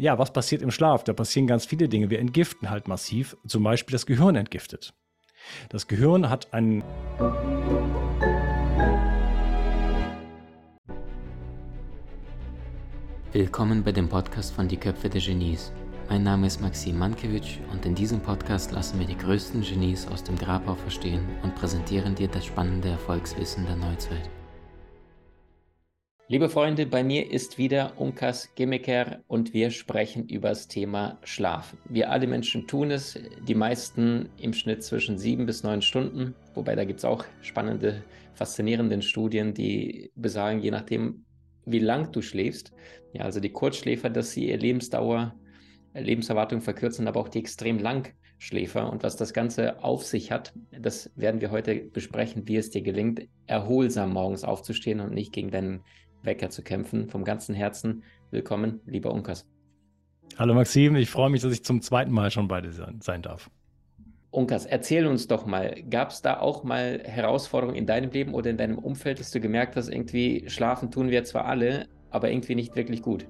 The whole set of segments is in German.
ja, was passiert im Schlaf? Da passieren ganz viele Dinge. Wir entgiften halt massiv, zum Beispiel das Gehirn entgiftet. Das Gehirn hat einen. Willkommen bei dem Podcast von Die Köpfe der Genies. Mein Name ist Maxim Mankewitsch und in diesem Podcast lassen wir die größten Genies aus dem Grabau verstehen und präsentieren dir das spannende Erfolgswissen der Neuzeit. Liebe Freunde, bei mir ist wieder Unkas Gimmiker und wir sprechen über das Thema Schlaf. Wir alle Menschen tun es, die meisten im Schnitt zwischen sieben bis neun Stunden, wobei da gibt es auch spannende, faszinierende Studien, die besagen, je nachdem, wie lang du schläfst, ja, also die Kurzschläfer, dass sie ihre Lebensdauer, Lebenserwartung verkürzen, aber auch die extrem Langschläfer und was das Ganze auf sich hat, das werden wir heute besprechen, wie es dir gelingt, erholsam morgens aufzustehen und nicht gegen deinen Wecker zu kämpfen. Vom ganzen Herzen willkommen, lieber Unkas. Hallo Maxim, ich freue mich, dass ich zum zweiten Mal schon bei dir sein darf. Unkas, erzähl uns doch mal, gab es da auch mal Herausforderungen in deinem Leben oder in deinem Umfeld, dass du gemerkt hast, irgendwie schlafen tun wir zwar alle, aber irgendwie nicht wirklich gut?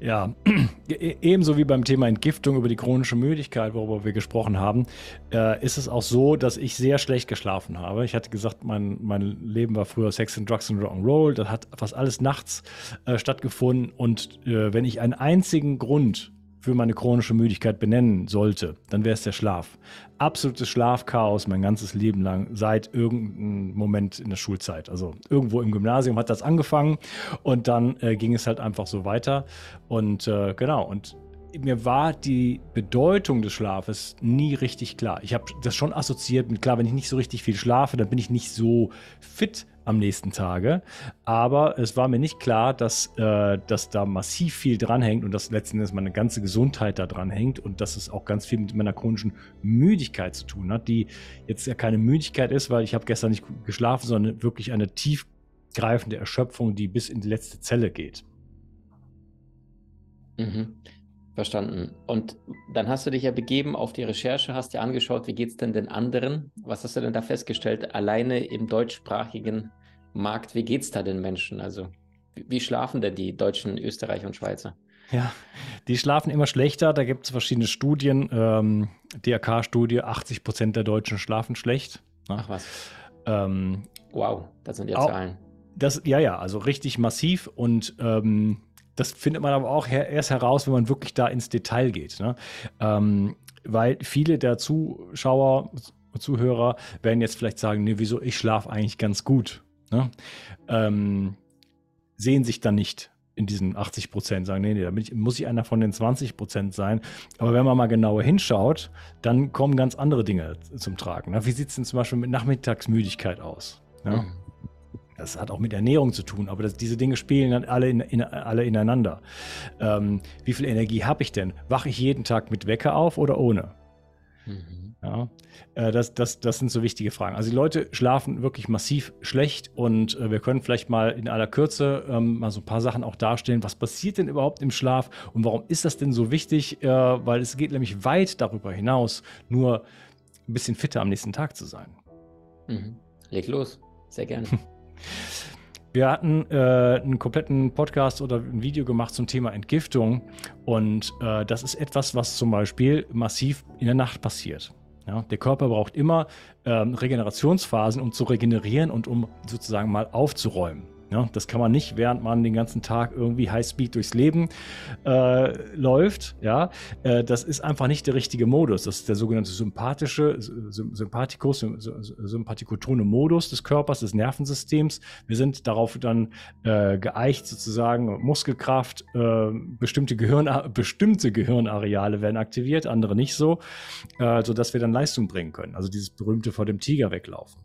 Ja, e-, ebenso wie beim Thema Entgiftung über die chronische Müdigkeit, worüber wir gesprochen haben, äh, ist es auch so, dass ich sehr schlecht geschlafen habe. Ich hatte gesagt, mein, mein Leben war früher Sex and Drugs and Rock'n'Roll. Das hat fast alles nachts äh, stattgefunden. Und äh, wenn ich einen einzigen Grund für meine chronische Müdigkeit benennen sollte, dann wäre es der Schlaf. Absolutes Schlafchaos mein ganzes Leben lang, seit irgendeinem Moment in der Schulzeit. Also irgendwo im Gymnasium hat das angefangen und dann äh, ging es halt einfach so weiter. Und äh, genau, und mir war die Bedeutung des Schlafes nie richtig klar. Ich habe das schon assoziiert mit, klar, wenn ich nicht so richtig viel schlafe, dann bin ich nicht so fit am nächsten Tage. Aber es war mir nicht klar, dass, äh, dass da massiv viel dranhängt und dass letzten Endes meine ganze Gesundheit da dran hängt und dass es auch ganz viel mit meiner chronischen Müdigkeit zu tun hat, die jetzt ja keine Müdigkeit ist, weil ich habe gestern nicht geschlafen, sondern wirklich eine tiefgreifende Erschöpfung, die bis in die letzte Zelle geht. Mhm. Verstanden. Und dann hast du dich ja begeben auf die Recherche, hast dir angeschaut, wie geht es denn den anderen? Was hast du denn da festgestellt? Alleine im deutschsprachigen Markt, wie geht es da den Menschen? Also, wie schlafen denn die Deutschen, Österreicher und Schweizer? Ja, die schlafen immer schlechter. Da gibt es verschiedene Studien. Ähm, DRK-Studie, 80 Prozent der Deutschen schlafen schlecht. Ne? Ach was. Ähm, wow, das sind ja Zahlen. Das, ja, ja, also richtig massiv. Und ähm, das findet man aber auch erst heraus, wenn man wirklich da ins Detail geht. Ne? Ähm, weil viele der Zuschauer, Zuhörer werden jetzt vielleicht sagen, nee, wieso, ich schlafe eigentlich ganz gut. Ne? Ähm, sehen sich dann nicht in diesen 80 Prozent, sagen, nee, nee, da ich, muss ich einer von den 20 Prozent sein. Aber wenn man mal genauer hinschaut, dann kommen ganz andere Dinge zum Tragen. Ne? Wie sieht es denn zum Beispiel mit Nachmittagsmüdigkeit aus? Ne? Mhm. Das hat auch mit Ernährung zu tun, aber das, diese Dinge spielen dann alle, in, in, alle ineinander. Ähm, wie viel Energie habe ich denn? Wache ich jeden Tag mit Wecker auf oder ohne? Mhm. Ja, äh, das, das, das sind so wichtige Fragen. Also die Leute schlafen wirklich massiv schlecht und äh, wir können vielleicht mal in aller Kürze ähm, mal so ein paar Sachen auch darstellen. Was passiert denn überhaupt im Schlaf und warum ist das denn so wichtig? Äh, weil es geht nämlich weit darüber hinaus, nur ein bisschen fitter am nächsten Tag zu sein. Mhm. Leg los, sehr gerne. Wir hatten äh, einen kompletten Podcast oder ein Video gemacht zum Thema Entgiftung und äh, das ist etwas, was zum Beispiel massiv in der Nacht passiert. Ja, der Körper braucht immer ähm, Regenerationsphasen, um zu regenerieren und um sozusagen mal aufzuräumen. Ja, das kann man nicht, während man den ganzen Tag irgendwie Highspeed durchs Leben äh, läuft. Ja, äh, das ist einfach nicht der richtige Modus. Das ist der sogenannte sympathische, Sympathikus, sympathikotone Modus des Körpers, des Nervensystems. Wir sind darauf dann äh, geeicht, sozusagen Muskelkraft, äh, bestimmte, Gehirn, bestimmte Gehirnareale werden aktiviert, andere nicht so, äh, sodass wir dann Leistung bringen können. Also dieses berühmte vor dem Tiger weglaufen.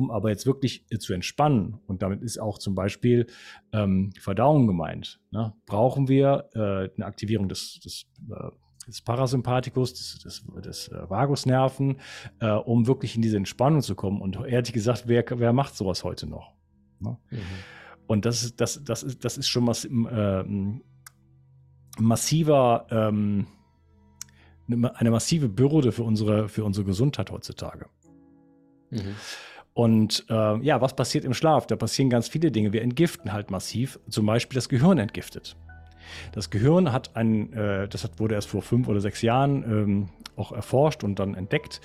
Um aber jetzt wirklich äh, zu entspannen, und damit ist auch zum Beispiel ähm, Verdauung gemeint, ne, brauchen wir äh, eine Aktivierung des, des, äh, des Parasympathikus, des, des, des äh, Vagusnerven, äh, um wirklich in diese Entspannung zu kommen. Und ehrlich gesagt, wer, wer macht sowas heute noch? Ne? Mhm. Und das ist, das, das, ist, das ist schon mass, äh, massiver, ähm, eine massive Bürde für unsere, für unsere Gesundheit heutzutage. Mhm. Und äh, ja, was passiert im Schlaf? Da passieren ganz viele Dinge. Wir entgiften halt massiv, zum Beispiel das Gehirn entgiftet. Das Gehirn hat ein, äh, das hat, wurde erst vor fünf oder sechs Jahren ähm, auch erforscht und dann entdeckt.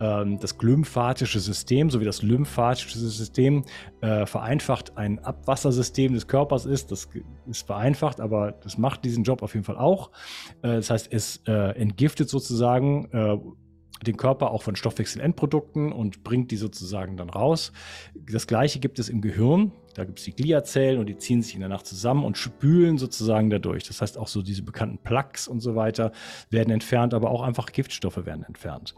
Ähm, das glymphatische System sowie das lymphatische System äh, vereinfacht ein Abwassersystem des Körpers ist. Das ist vereinfacht, aber das macht diesen Job auf jeden Fall auch. Äh, das heißt, es äh, entgiftet sozusagen äh, den Körper auch von Stoffwechselendprodukten und bringt die sozusagen dann raus. Das gleiche gibt es im Gehirn. Da gibt es die Gliazellen und die ziehen sich in der Nacht zusammen und spülen sozusagen dadurch. Das heißt, auch so diese bekannten Plaques und so weiter werden entfernt, aber auch einfach Giftstoffe werden entfernt.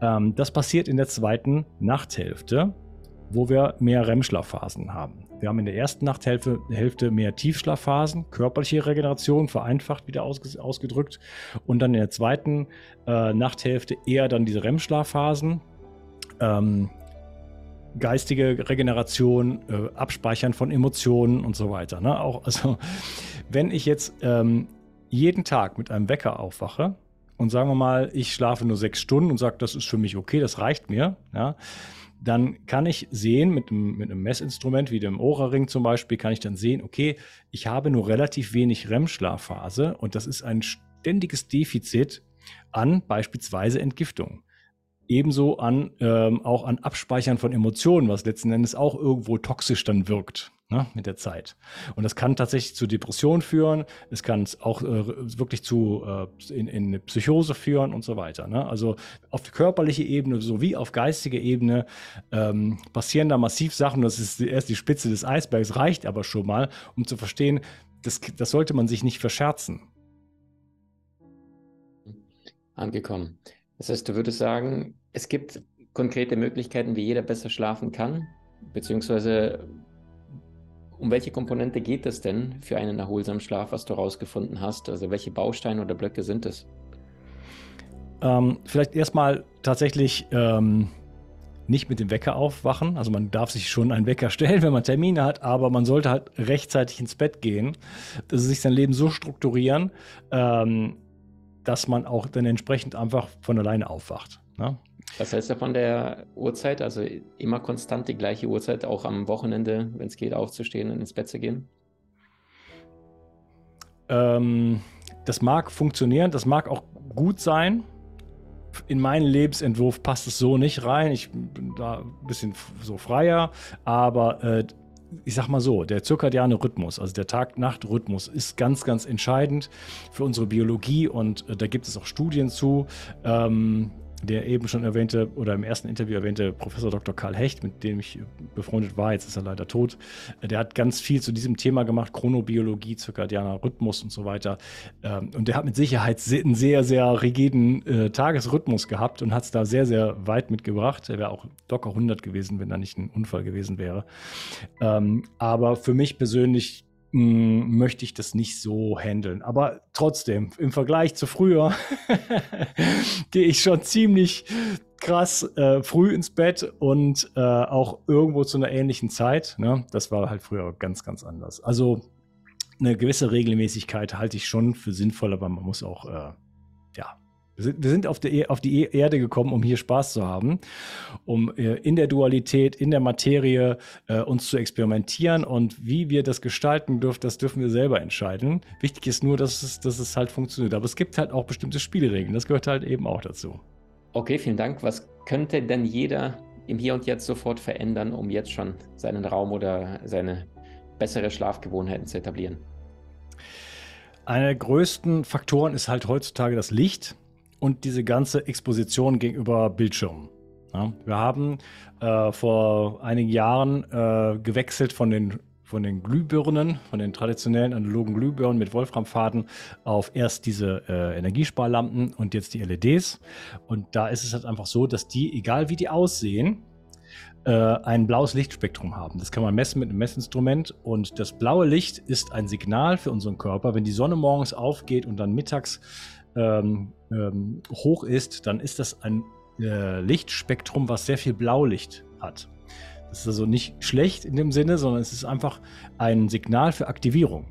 Ähm, das passiert in der zweiten Nachthälfte, wo wir mehr REM-Schlafphasen haben. Wir haben in der ersten Nachthälfte Hälfte mehr Tiefschlafphasen, körperliche Regeneration, vereinfacht wieder ausge, ausgedrückt. Und dann in der zweiten äh, Nachthälfte eher dann diese REM-Schlafphasen. Ähm, geistige Regeneration, äh, Abspeichern von Emotionen und so weiter. Ne? Auch, also, wenn ich jetzt ähm, jeden Tag mit einem Wecker aufwache und sagen wir mal, ich schlafe nur sechs Stunden und sage, das ist für mich okay, das reicht mir, ja, dann kann ich sehen, mit einem, mit einem Messinstrument wie dem Ora-Ring zum Beispiel, kann ich dann sehen, okay, ich habe nur relativ wenig REM-Schlafphase und das ist ein ständiges Defizit an beispielsweise Entgiftung ebenso an ähm, auch an Abspeichern von Emotionen, was letzten Endes auch irgendwo toxisch dann wirkt ne, mit der Zeit. Und das kann tatsächlich zu Depressionen führen, es kann auch äh, wirklich zu äh, in, in eine Psychose führen und so weiter. Ne? Also auf körperliche Ebene sowie auf geistige Ebene ähm, passieren da massiv Sachen. Das ist erst die Spitze des Eisbergs, reicht aber schon mal, um zu verstehen, das, das sollte man sich nicht verscherzen. Angekommen. Das heißt, du würdest sagen, es gibt konkrete Möglichkeiten, wie jeder besser schlafen kann, beziehungsweise um welche Komponente geht es denn für einen erholsamen Schlaf, was du herausgefunden hast? Also welche Bausteine oder Blöcke sind es? Ähm, vielleicht erstmal tatsächlich ähm, nicht mit dem Wecker aufwachen. Also man darf sich schon einen Wecker stellen, wenn man Termine hat, aber man sollte halt rechtzeitig ins Bett gehen, dass sich sein Leben so strukturieren, ähm, dass man auch dann entsprechend einfach von alleine aufwacht. Ne? Was hältst du von der Uhrzeit? Also immer konstant die gleiche Uhrzeit, auch am Wochenende, wenn es geht, aufzustehen und ins Bett zu gehen? Ähm, das mag funktionieren, das mag auch gut sein. In meinen Lebensentwurf passt es so nicht rein. Ich bin da ein bisschen so freier, aber äh, ich sag mal so, der zirkadiane Rhythmus, also der Tag-Nacht-Rhythmus, ist ganz, ganz entscheidend für unsere Biologie und äh, da gibt es auch Studien zu. Ähm, der eben schon erwähnte oder im ersten Interview erwähnte Professor Dr. Karl Hecht, mit dem ich befreundet war, jetzt ist er leider tot, der hat ganz viel zu diesem Thema gemacht, Chronobiologie, zirkadianer Rhythmus und so weiter. Ähm, und der hat mit Sicherheit einen sehr, sehr rigiden äh, Tagesrhythmus gehabt und hat es da sehr, sehr weit mitgebracht. Er wäre auch locker 100 gewesen, wenn da nicht ein Unfall gewesen wäre. Ähm, aber für mich persönlich möchte ich das nicht so handeln. Aber trotzdem, im Vergleich zu früher gehe ich schon ziemlich krass äh, früh ins Bett und äh, auch irgendwo zu einer ähnlichen Zeit. Ne? Das war halt früher ganz, ganz anders. Also eine gewisse Regelmäßigkeit halte ich schon für sinnvoll, aber man muss auch äh, ja, wir sind auf die, e, auf die Erde gekommen, um hier Spaß zu haben, um äh, in der Dualität, in der Materie äh, uns zu experimentieren und wie wir das gestalten dürfen, das dürfen wir selber entscheiden. Wichtig ist nur, dass es, dass es halt funktioniert. Aber es gibt halt auch bestimmte Spielregeln. Das gehört halt eben auch dazu. Okay, vielen Dank. Was könnte denn jeder im Hier und Jetzt sofort verändern, um jetzt schon seinen Raum oder seine bessere Schlafgewohnheiten zu etablieren? Einer der größten Faktoren ist halt heutzutage das Licht und diese ganze Exposition gegenüber Bildschirmen. Ja, wir haben äh, vor einigen Jahren äh, gewechselt von den, von den Glühbirnen, von den traditionellen analogen Glühbirnen mit Wolframfaden auf erst diese äh, Energiesparlampen und jetzt die LEDs. Und da ist es halt einfach so, dass die, egal wie die aussehen, äh, ein blaues Lichtspektrum haben. Das kann man messen mit einem Messinstrument. Und das blaue Licht ist ein Signal für unseren Körper. Wenn die Sonne morgens aufgeht und dann mittags ähm, ähm, hoch ist, dann ist das ein äh, Lichtspektrum, was sehr viel Blaulicht hat. Das ist also nicht schlecht in dem Sinne, sondern es ist einfach ein Signal für Aktivierung.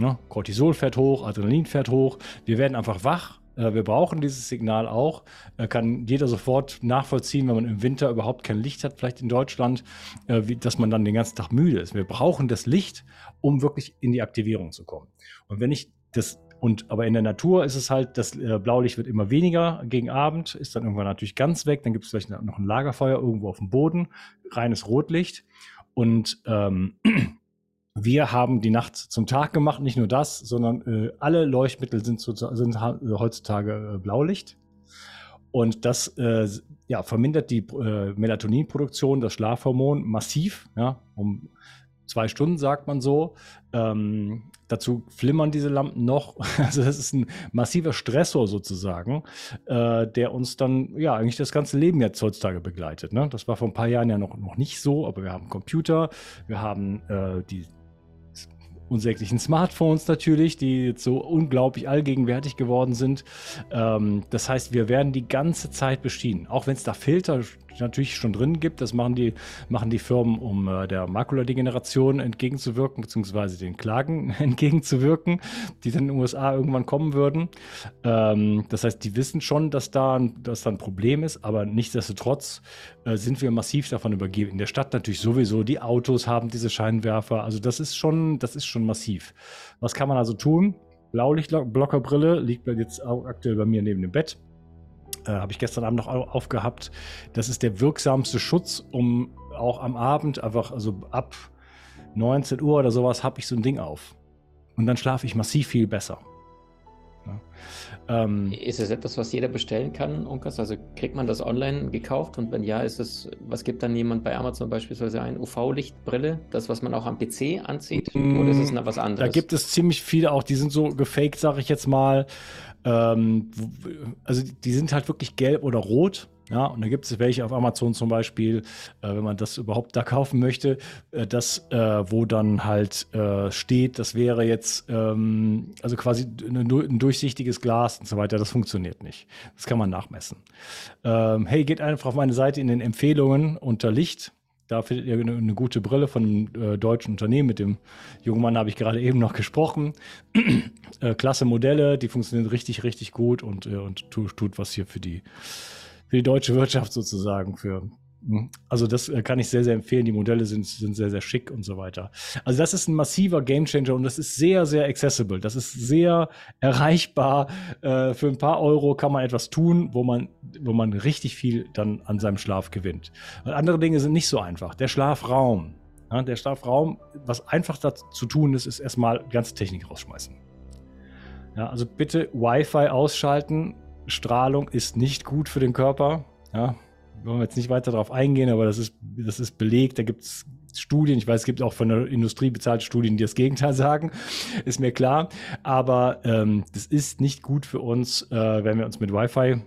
Ja, Cortisol fährt hoch, Adrenalin fährt hoch. Wir werden einfach wach Äh, wir brauchen dieses Signal auch. Äh, kann jeder sofort nachvollziehen, wenn man im Winter überhaupt kein Licht hat, vielleicht in Deutschland, äh, dass man dann den ganzen Tag müde ist. Wir brauchen das Licht, um wirklich in die Aktivierung zu kommen. Und wenn ich das und aber in der Natur ist es halt, das äh, Blaulicht wird immer weniger gegen Abend, ist dann irgendwann natürlich ganz weg. Dann gibt es vielleicht noch ein Lagerfeuer irgendwo auf dem Boden, reines Rotlicht. Und ähm, wir haben die Nacht zum Tag gemacht, nicht nur das, sondern äh, alle Leuchtmittel sind, zu, sind heutzutage äh, Blaulicht. Und das äh, ja, vermindert die äh, Melatoninproduktion, das Schlafhormon massiv, ja, um zwei Stunden sagt man so. Ähm, dazu flimmern diese Lampen noch. Also das ist ein massiver Stressor sozusagen, äh, der uns dann ja eigentlich das ganze Leben jetzt heutzutage begleitet. Ne? Das war vor ein paar Jahren ja noch, noch nicht so, aber wir haben Computer, wir haben äh, die unsäglichen Smartphones natürlich, die jetzt so unglaublich allgegenwärtig geworden sind. Ähm, das heißt, wir werden die ganze Zeit beschienen. Auch wenn es da Filter natürlich schon drin gibt. Das machen die, machen die Firmen, um äh, der Makuladegeneration entgegenzuwirken, beziehungsweise den Klagen entgegenzuwirken, die dann in den USA irgendwann kommen würden. Ähm, das heißt, die wissen schon, dass da, dass da ein Problem ist, aber nichtsdestotrotz äh, sind wir massiv davon übergeben. In der Stadt natürlich sowieso, die Autos haben diese Scheinwerfer. Also das ist schon, das ist schon massiv. Was kann man also tun? Blaulichtblockerbrille liegt jetzt auch aktuell bei mir neben dem Bett äh, habe ich gestern Abend noch aufgehabt. Das ist der wirksamste Schutz, um auch am Abend, einfach also ab 19 Uhr oder sowas, habe ich so ein Ding auf. Und dann schlafe ich massiv viel besser. Ja. Ähm, ist es etwas, was jeder bestellen kann, Unkas? Also kriegt man das online gekauft? Und wenn ja, ist es, was gibt dann jemand bei Amazon beispielsweise ein UV-Lichtbrille, das, was man auch am PC anzieht? Oder ist es noch was anderes? Da gibt es ziemlich viele auch, die sind so gefaked, sage ich jetzt mal. Ähm, also die sind halt wirklich gelb oder rot. Ja, und da gibt es welche auf Amazon zum Beispiel, äh, wenn man das überhaupt da kaufen möchte, äh, das, äh, wo dann halt äh, steht, das wäre jetzt ähm, also quasi eine, ein durchsichtiges Glas und so weiter. Das funktioniert nicht. Das kann man nachmessen. Ähm, hey, geht einfach auf meine Seite in den Empfehlungen unter Licht da findet ihr eine, eine gute Brille von einem äh, deutschen Unternehmen. Mit dem jungen Mann habe ich gerade eben noch gesprochen. äh, klasse Modelle, die funktionieren richtig, richtig gut und, und tut, tut was hier für die, für die deutsche Wirtschaft sozusagen, für hm. Also das äh, kann ich sehr, sehr empfehlen. Die Modelle sind, sind sehr, sehr schick und so weiter. Also das ist ein massiver Gamechanger und das ist sehr, sehr accessible. Das ist sehr erreichbar. Äh, für ein paar Euro kann man etwas tun, wo man, wo man richtig viel dann an seinem Schlaf gewinnt. Und andere Dinge sind nicht so einfach. Der Schlafraum. Ja, der Schlafraum, was einfach dazu zu tun ist, ist erstmal ganze Technik rausschmeißen. Ja, also bitte Wi-Fi ausschalten. Strahlung ist nicht gut für den Körper. Ja, wollen wir jetzt nicht weiter darauf eingehen, aber das ist, das ist belegt. Da gibt es Studien, ich weiß, es gibt auch von der Industrie bezahlte Studien, die das Gegenteil sagen, ist mir klar. Aber ähm, das ist nicht gut für uns, äh, wenn wir uns mit Wi-Fi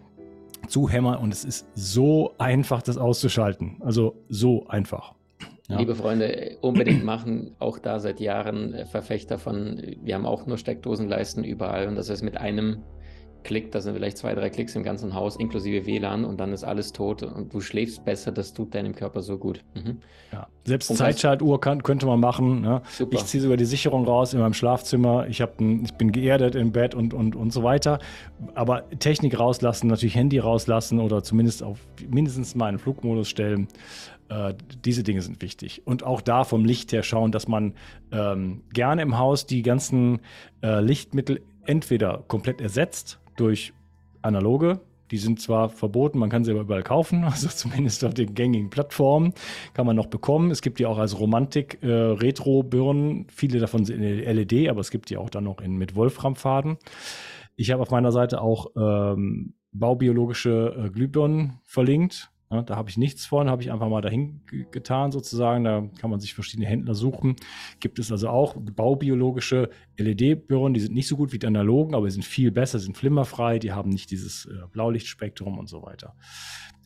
zuhämmern und es ist so einfach, das auszuschalten. Also so einfach. Ja. Liebe Freunde, unbedingt machen. Auch da seit Jahren Verfechter von, wir haben auch nur Steckdosenleisten überall und das ist mit einem Klick, das sind vielleicht zwei, drei Klicks im ganzen Haus, inklusive WLAN und dann ist alles tot und du schläfst besser, das tut deinem Körper so gut. Mhm. Ja. Selbst Zeitschaltuhr kann, könnte man machen. Ne? Ich ziehe sogar die Sicherung raus in meinem Schlafzimmer. Ich, ein, ich bin geerdet im Bett und, und, und so weiter. Aber Technik rauslassen, natürlich Handy rauslassen oder zumindest auf mindestens mal einen Flugmodus stellen. Äh, diese Dinge sind wichtig. Und auch da vom Licht her schauen, dass man ähm, gerne im Haus die ganzen äh, Lichtmittel entweder komplett ersetzt durch analoge. Die sind zwar verboten, man kann sie aber überall kaufen, also zumindest auf den gängigen Plattformen kann man noch bekommen. Es gibt die auch als Romantik äh, viele davon sind in LED, aber es gibt die auch dann noch in, mit Wolframfaden. Ich habe auf meiner Seite auch ähm, baubiologische äh, Glühbirnen verlinkt. Ja, da habe ich nichts von, habe ich einfach mal dahin getan sozusagen. Da kann man sich verschiedene Händler suchen. Gibt es also auch baubiologische LED-Birnen, die sind nicht so gut wie die analogen, aber die sind viel besser, sind flimmerfrei, die haben nicht dieses äh, Blaulichtspektrum und so weiter.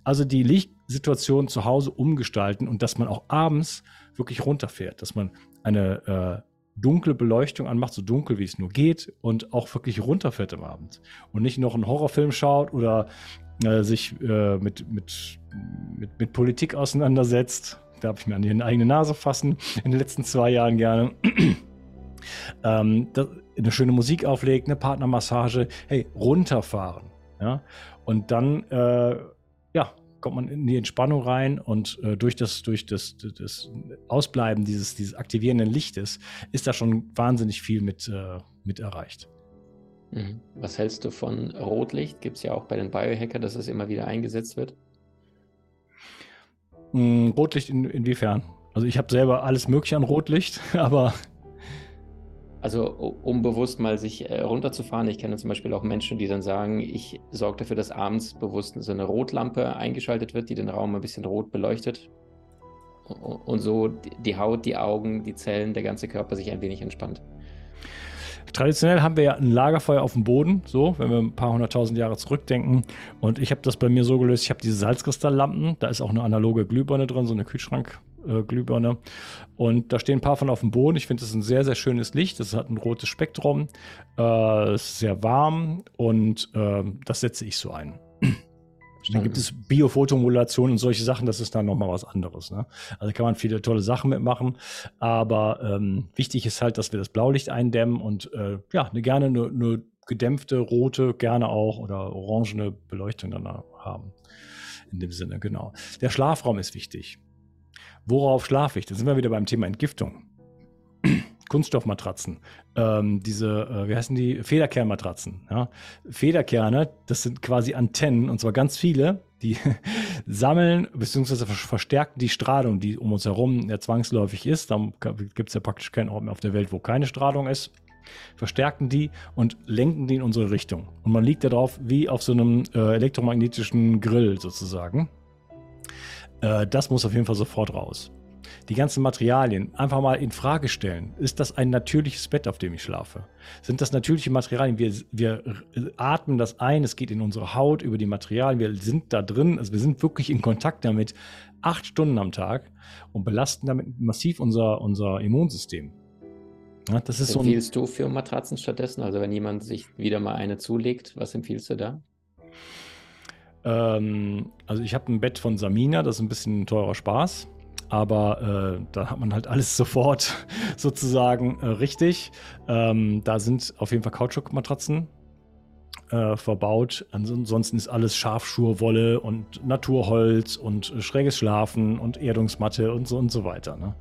Also die Lichtsituation zu Hause umgestalten und dass man auch abends wirklich runterfährt, dass man eine äh, dunkle Beleuchtung anmacht, so dunkel wie es nur geht und auch wirklich runterfährt am Abend und nicht noch einen Horrorfilm schaut oder äh, sich äh, mit, mit, mit, mit Politik auseinandersetzt. Da habe ich mir an die eigene Nase fassen in den letzten zwei Jahren gerne. ähm, das, eine schöne Musik auflegt, eine Partnermassage, hey, runterfahren. Ja? Und dann, äh, ja, kommt man in die Entspannung rein und äh, durch das, durch das, das Ausbleiben dieses, dieses aktivierenden Lichtes ist da schon wahnsinnig viel mit, äh, mit erreicht. Mhm. Was hältst du von Rotlicht? Gibt es ja auch bei den Biohacker, dass es immer wieder eingesetzt wird. Mm, Rotlicht in, inwiefern? Also ich habe selber alles mögliche an Rotlicht, aber also um bewusst mal sich äh, runterzufahren. Ich kenne zum Beispiel auch Menschen, die dann sagen, ich sorge dafür, dass abends bewusst so eine Rotlampe eingeschaltet wird, die den Raum ein bisschen rot beleuchtet. Und so die Haut, die Augen, die Zellen, der ganze Körper sich ein wenig entspannt. Traditionell haben wir ja ein Lagerfeuer auf dem Boden, so, wenn wir ein paar hunderttausend Jahre zurückdenken. Und ich habe das bei mir so gelöst, ich habe diese Salzkristalllampen, da ist auch eine analoge Glühbirne drin, so eine Kühlschrankglühbirne. Und da stehen ein paar von auf dem Boden. Ich finde, das ist ein sehr, sehr schönes Licht. Das hat ein rotes Spektrum, äh, ist sehr warm und äh, das setze ich so ein. Dann gibt es Biofotomodulation und solche Sachen, das ist dann nochmal was anderes. Ne? Also kann man viele tolle Sachen mitmachen. Aber ähm, wichtig ist halt, dass wir das Blaulicht eindämmen und äh, ja, eine, gerne eine, eine gedämpfte rote, gerne auch oder orangene Beleuchtung dann haben. In dem Sinne, genau. Der Schlafraum ist wichtig. Worauf schlafe ich? Da sind wir wieder beim Thema Entgiftung. Kunststoffmatratzen, ähm, diese, äh, wie heißen die, Federkernmatratzen. Ja? Federkerne, das sind quasi Antennen, und zwar ganz viele, die sammeln bzw. verstärken die Strahlung, die um uns herum ja zwangsläufig ist. Da gibt es ja praktisch keinen Ort mehr auf der Welt, wo keine Strahlung ist. Verstärken die und lenken die in unsere Richtung. Und man liegt darauf wie auf so einem äh, elektromagnetischen Grill sozusagen. Äh, das muss auf jeden Fall sofort raus die ganzen Materialien einfach mal in Frage stellen. Ist das ein natürliches Bett, auf dem ich schlafe? Sind das natürliche Materialien? Wir, wir atmen das ein, es geht in unsere Haut über die Materialien, wir sind da drin, also wir sind wirklich in Kontakt damit acht Stunden am Tag und belasten damit massiv unser, unser Immunsystem. Ja, das ist was empfiehlst so du für Matratzen stattdessen? Also wenn jemand sich wieder mal eine zulegt, was empfiehlst du da? Ähm, also ich habe ein Bett von Samina, das ist ein bisschen teurer Spaß aber äh, da hat man halt alles sofort sozusagen äh, richtig. Ähm, da sind auf jeden Fall Kautschukmatratzen äh, verbaut. Ansonsten ist alles Schafschurwolle und Naturholz und schräges Schlafen und Erdungsmatte und so und so weiter. Ne?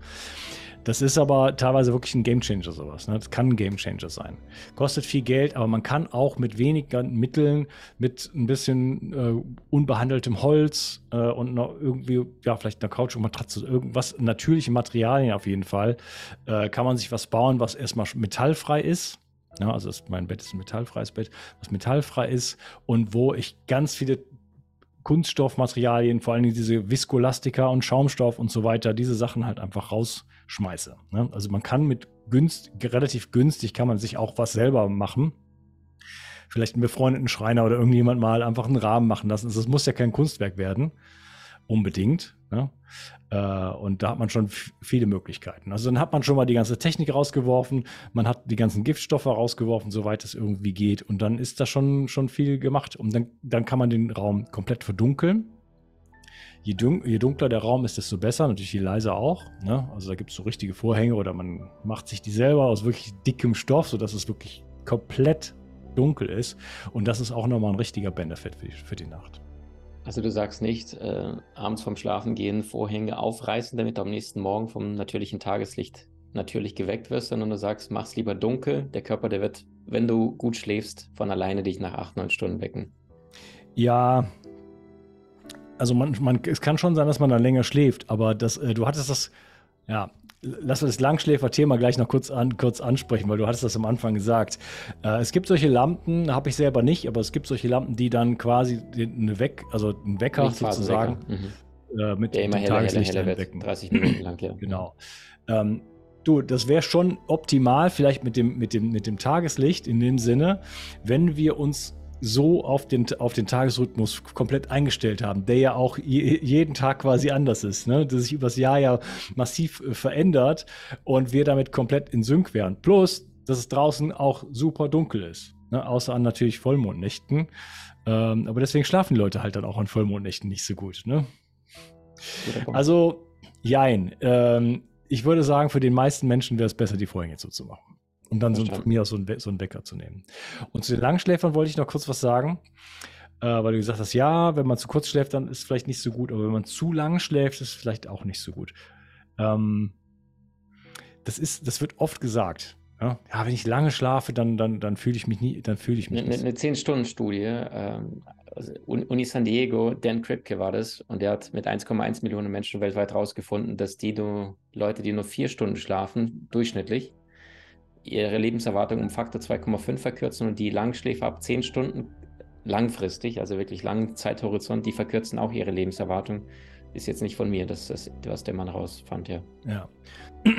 Das ist aber teilweise wirklich ein Gamechanger sowas. Ne? Das kann ein Gamechanger sein. Kostet viel Geld, aber man kann auch mit weniger Mitteln, mit ein bisschen äh, unbehandeltem Holz äh, und noch irgendwie, ja, vielleicht einer Couch und Matratze, irgendwas, natürliche Materialien auf jeden Fall, äh, kann man sich was bauen, was erstmal metallfrei ist. Ja, also das, mein Bett ist ein metallfreies Bett, was metallfrei ist und wo ich ganz viele Kunststoffmaterialien, vor allem diese Viskolastika und Schaumstoff und so weiter, diese Sachen halt einfach raus schmeiße. Ne? Also man kann mit günst, relativ günstig kann man sich auch was selber machen. Vielleicht einen befreundeten Schreiner oder irgendjemand mal einfach einen Rahmen machen lassen. Also das muss ja kein Kunstwerk werden. Unbedingt. Ne? Äh, und da hat man schon viele Möglichkeiten. Also dann hat man schon mal die ganze Technik rausgeworfen, man hat die ganzen Giftstoffe rausgeworfen, soweit es irgendwie geht. Und dann ist da schon, schon viel gemacht. Und dann, dann kann man den Raum komplett verdunkeln je, dun je, dunkler der Raum ist, desto besser. Natürlich je leiser auch. Ne? Also da gibt es so richtige Vorhänge oder man macht sich die selber aus wirklich dickem Stoff, sodass es wirklich komplett dunkel ist. Und das ist auch nochmal ein richtiger Benefit für die, für die Nacht. Also du sagst nicht, äh, abends vorm Schlafen gehen Vorhänge aufreißen, damit du am nächsten Morgen vom natürlichen Tageslicht natürlich geweckt wirst, sondern du sagst, mach's lieber dunkel. Der Körper, der wird, wenn du gut schläfst, von alleine dich nach acht, neun Stunden wecken. Ja, also man, man, es kann schon sein, dass man dann länger schläft, aber das, äh, du hattest das, ja, lass uns das Langschläfer-Thema gleich noch kurz, an, kurz ansprechen, weil du hattest das am Anfang gesagt. Äh, es gibt solche Lampen, habe ich selber nicht, aber es gibt solche Lampen, die dann quasi eine Weck, also einen Wecker sozusagen mhm. äh, mit Der immer heller, Tageslicht heller, heller wecken. 30 Minuten lang, ja. Genau. Ähm, du, das wäre schon optimal, vielleicht mit dem, mit, dem, mit dem Tageslicht in dem Sinne, wenn wir uns so auf den, auf den Tagesrhythmus komplett eingestellt haben, der ja auch je, jeden Tag quasi anders ist, ne? der sich übers Jahr ja massiv äh, verändert und wir damit komplett in Sync wären. Plus, dass es draußen auch super dunkel ist, ne? außer an natürlich Vollmondnächten. Ähm, aber deswegen schlafen die Leute halt dann auch an Vollmondnächten nicht so gut. Ne? Also, jein. Ähm, ich würde sagen, für den meisten Menschen wäre es besser, die Vorhänge zuzumachen. Und dann so, von mir aus so ein, so einen Wecker zu nehmen. Und zu den Langschläfern wollte ich noch kurz was sagen, äh, weil du gesagt hast, ja, wenn man zu kurz schläft, dann ist es vielleicht nicht so gut, aber wenn man zu lang schläft, ist es vielleicht auch nicht so gut. Ähm, das ist, das wird oft gesagt. Ja, ja wenn ich lange schlafe, dann, dann, dann fühle ich mich nie, dann fühle ich mich Eine, eine 10-Stunden-Studie, ähm, also Uni San Diego, Dan Kripke war das, und der hat mit 1,1 Millionen Menschen weltweit herausgefunden, dass die nur, Leute, die nur vier Stunden schlafen, durchschnittlich, ihre Lebenserwartung um Faktor 2,5 verkürzen und die Langschläfer ab 10 Stunden langfristig, also wirklich langen Zeithorizont, die verkürzen auch ihre Lebenserwartung. Ist jetzt nicht von mir, das ist, was der Mann rausfand, ja. Ja.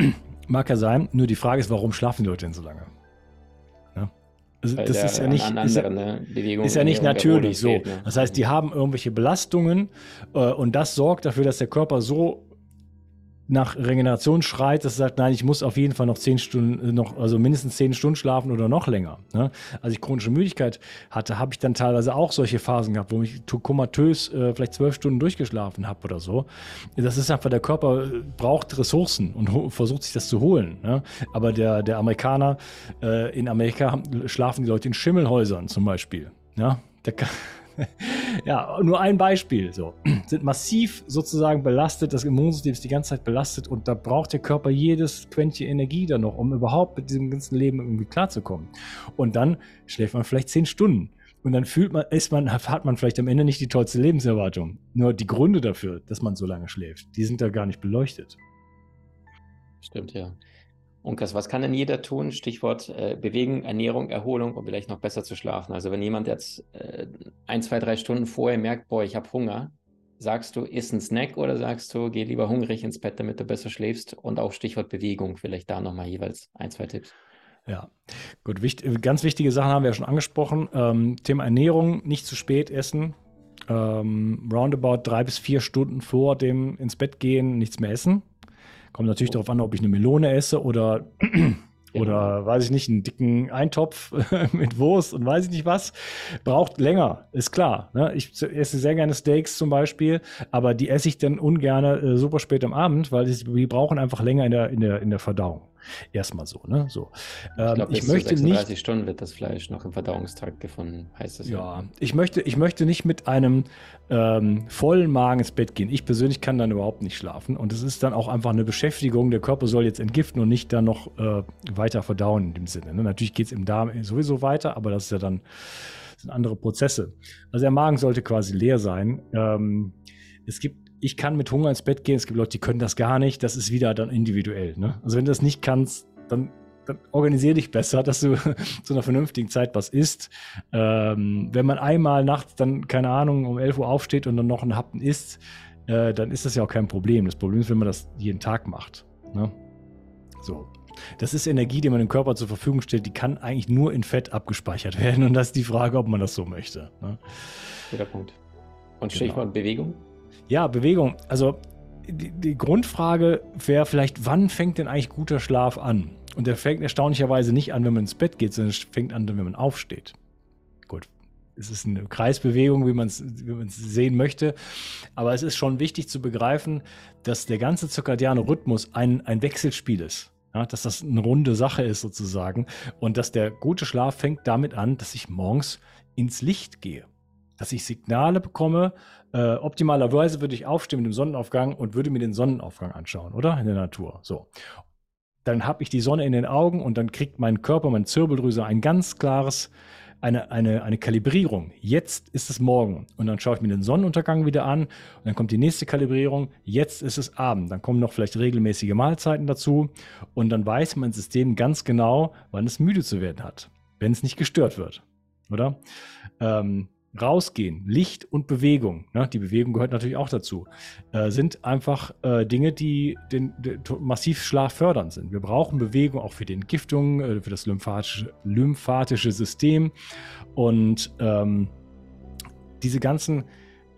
Mag ja sein, nur die Frage ist, warum schlafen die Leute denn so lange? Ja. Also, das ist ja nicht, ist, ja, ne, ist ja nicht natürlich so. Geht, ne? Das heißt, die haben irgendwelche Belastungen äh, und das sorgt dafür, dass der Körper so nach Regeneration schreit, dass er sagt, nein, ich muss auf jeden Fall noch zehn Stunden, äh, noch, also mindestens zehn Stunden schlafen oder noch länger. Ne? Als ich chronische Müdigkeit hatte, habe ich dann teilweise auch solche Phasen gehabt, wo ich komatös äh, vielleicht zwölf Stunden durchgeschlafen habe oder so. Das ist einfach, der Körper äh, braucht Ressourcen und versucht sich das zu holen. Ne? Aber der, der Amerikaner, äh, in Amerika schlafen die Leute in Schimmelhäusern zum Beispiel. Ja? Der kann, ja, nur ein Beispiel. So. Sind massiv sozusagen belastet, das Immunsystem ist die ganze Zeit belastet und da braucht der Körper jedes Quäntchen Energie dann noch, um überhaupt mit diesem ganzen Leben irgendwie klarzukommen. Und dann schläft man vielleicht zehn Stunden. Und dann fühlt man, ist man, hat man vielleicht am Ende nicht die tollste Lebenserwartung. Nur die Gründe dafür, dass man so lange schläft, die sind da gar nicht beleuchtet. Stimmt, ja. Unkas, was kann denn jeder tun? Stichwort äh, Bewegung, Ernährung, Erholung, um vielleicht noch besser zu schlafen. Also wenn jemand jetzt äh, ein, zwei, drei Stunden vorher merkt, boah, ich habe Hunger, sagst du, isst ein Snack oder sagst du, geh lieber hungrig ins Bett, damit du besser schläfst? Und auch Stichwort Bewegung, vielleicht da nochmal jeweils ein, zwei Tipps. Ja, gut, wichtig, ganz wichtige Sachen haben wir ja schon angesprochen. Ähm, Thema Ernährung, nicht zu spät essen. Ähm, roundabout drei bis vier Stunden vor dem ins Bett gehen nichts mehr essen. Kommt natürlich darauf an, ob ich eine Melone esse oder, oder weiß ich nicht, einen dicken Eintopf mit Wurst und weiß ich nicht was. Braucht länger, ist klar. Ne? Ich esse sehr gerne Steaks zum Beispiel, aber die esse ich dann ungern äh, super spät am Abend, weil die brauchen einfach länger in der, in der, in der Verdauung. Erstmal so, ne? So. Ähm, ich, glaub, ich möchte 36 nicht. Stunden wird das Fleisch noch im Verdauungstrakt gefunden, heißt das ja. Ja, ich möchte, ich möchte nicht mit einem ähm, vollen Magen ins Bett gehen. Ich persönlich kann dann überhaupt nicht schlafen. Und es ist dann auch einfach eine Beschäftigung. Der Körper soll jetzt entgiften und nicht dann noch äh, weiter verdauen in dem Sinne. Ne? Natürlich geht es im Darm sowieso weiter, aber das ist ja dann sind andere Prozesse. Also der Magen sollte quasi leer sein. Ähm, es gibt ich kann mit Hunger ins Bett gehen. Es gibt Leute, die können das gar nicht. Das ist wieder dann individuell. Ne? Also wenn du das nicht kannst, dann, dann organisier dich besser, dass du zu einer vernünftigen Zeit was isst. Ähm, wenn man einmal nachts dann, keine Ahnung, um 11 Uhr aufsteht und dann noch einen Happen isst, äh, dann ist das ja auch kein Problem. Das Problem ist, wenn man das jeden Tag macht. Ne? So. Das ist Energie, die man dem Körper zur Verfügung stellt, die kann eigentlich nur in Fett abgespeichert werden. Und das ist die Frage, ob man das so möchte. Ne? Guter Punkt. Und genau. Stichwort Bewegung? Ja, Bewegung. Also die, die Grundfrage wäre vielleicht, wann fängt denn eigentlich guter Schlaf an? Und der fängt erstaunlicherweise nicht an, wenn man ins Bett geht, sondern fängt an, wenn man aufsteht. Gut, es ist eine Kreisbewegung, wie man es wie sehen möchte. Aber es ist schon wichtig zu begreifen, dass der ganze zirkadiane Rhythmus ein, ein Wechselspiel ist. Ja, dass das eine runde Sache ist sozusagen. Und dass der gute Schlaf fängt damit an, dass ich morgens ins Licht gehe. Dass ich Signale bekomme äh, optimalerweise würde ich aufstehen mit dem Sonnenaufgang und würde mir den Sonnenaufgang anschauen, oder? In der Natur. So. Dann habe ich die Sonne in den Augen und dann kriegt mein Körper, meine Zirbeldrüse ein ganz klares, eine, eine, eine Kalibrierung. Jetzt ist es morgen. Und dann schaue ich mir den Sonnenuntergang wieder an. Und dann kommt die nächste Kalibrierung. Jetzt ist es Abend. Dann kommen noch vielleicht regelmäßige Mahlzeiten dazu. Und dann weiß mein System ganz genau, wann es müde zu werden hat. Wenn es nicht gestört wird. Oder? Ähm, rausgehen, Licht und Bewegung, ne, die Bewegung gehört natürlich auch dazu, äh, sind einfach äh, Dinge, die den, den, massiv schlaffördernd sind. Wir brauchen Bewegung auch für die Entgiftung, äh, für das lymphatische, lymphatische System und ähm, diese ganzen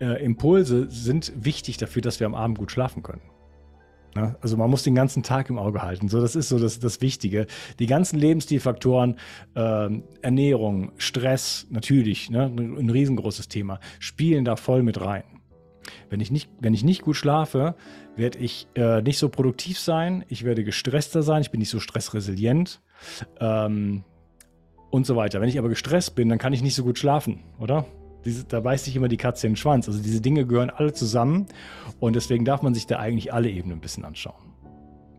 äh, Impulse sind wichtig dafür, dass wir am Abend gut schlafen können. Ne? Also man muss den ganzen Tag im Auge halten. So, das ist so das, das Wichtige. Die ganzen Lebensstilfaktoren, äh, Ernährung, Stress, natürlich, ne? ein riesengroßes Thema, spielen da voll mit rein. Wenn ich nicht, wenn ich nicht gut schlafe, werde ich äh, nicht so produktiv sein, ich werde gestresster sein, ich bin nicht so stressresilient ähm, und so weiter. Wenn ich aber gestresst bin, dann kann ich nicht so gut schlafen, oder? Diese, da beißt sich immer die Katze in den Schwanz. Also diese Dinge gehören alle zusammen und deswegen darf man sich da eigentlich alle Ebenen ein bisschen anschauen.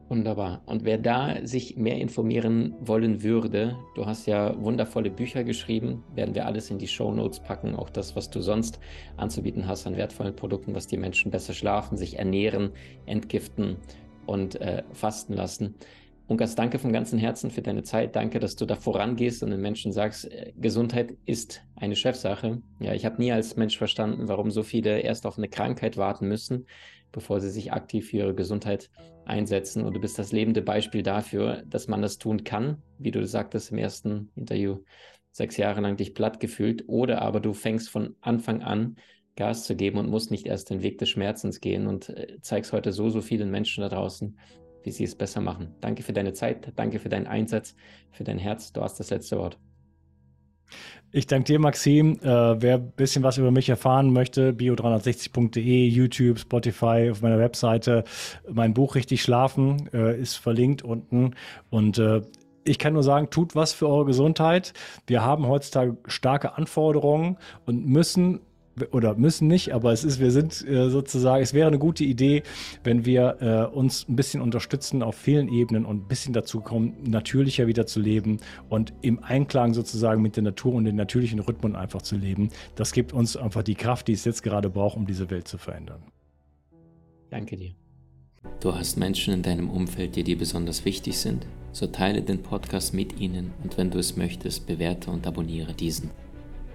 Wunderbar. Und wer da sich mehr informieren wollen würde, du hast ja wundervolle Bücher geschrieben, werden wir alles in die Show Notes packen, auch das, was du sonst anzubieten hast an wertvollen Produkten, was die Menschen besser schlafen, sich ernähren, entgiften und äh, fasten lassen. Unkas, danke vom ganzen Herzen für deine Zeit. Danke, dass du da vorangehst und den Menschen sagst, äh, Gesundheit ist eine Chefsache. Ja, ich habe nie als Mensch verstanden, warum so viele erst auf eine Krankheit warten müssen, bevor sie sich aktiv für ihre Gesundheit einsetzen. Und du bist das lebende Beispiel dafür, dass man das tun kann, wie du sagtest im ersten Interview, sechs Jahre lang dich platt gefühlt. Oder aber du fängst von Anfang an Gas zu geben und musst nicht erst den Weg des Schmerzens gehen und äh, zeigst heute so, so vielen Menschen da draußen, wie sie es besser machen. Danke für deine Zeit, danke für deinen Einsatz, für dein Herz. Du hast das letzte Wort. Ich danke dir, Maxim. Äh, wer ein bisschen was über mich erfahren möchte, bio360.de, YouTube, Spotify, auf meiner Webseite. Mein Buch Richtig Schlafen äh, ist verlinkt unten. Und äh, ich kann nur sagen, tut was für eure Gesundheit. Wir haben heutzutage starke Anforderungen und müssen oder müssen nicht, aber es ist, wir sind äh, sozusagen, es wäre eine gute Idee, wenn wir äh, uns ein bisschen unterstützen auf vielen Ebenen und ein bisschen dazu kommen, natürlicher wieder zu leben und im Einklang sozusagen mit der Natur und den natürlichen Rhythmen einfach zu leben. Das gibt uns einfach die Kraft, die es jetzt gerade braucht, um diese Welt zu verändern. Danke dir. Du hast Menschen in deinem Umfeld, die dir besonders wichtig sind? So teile den Podcast mit ihnen und wenn du es möchtest, bewerte und abonniere diesen.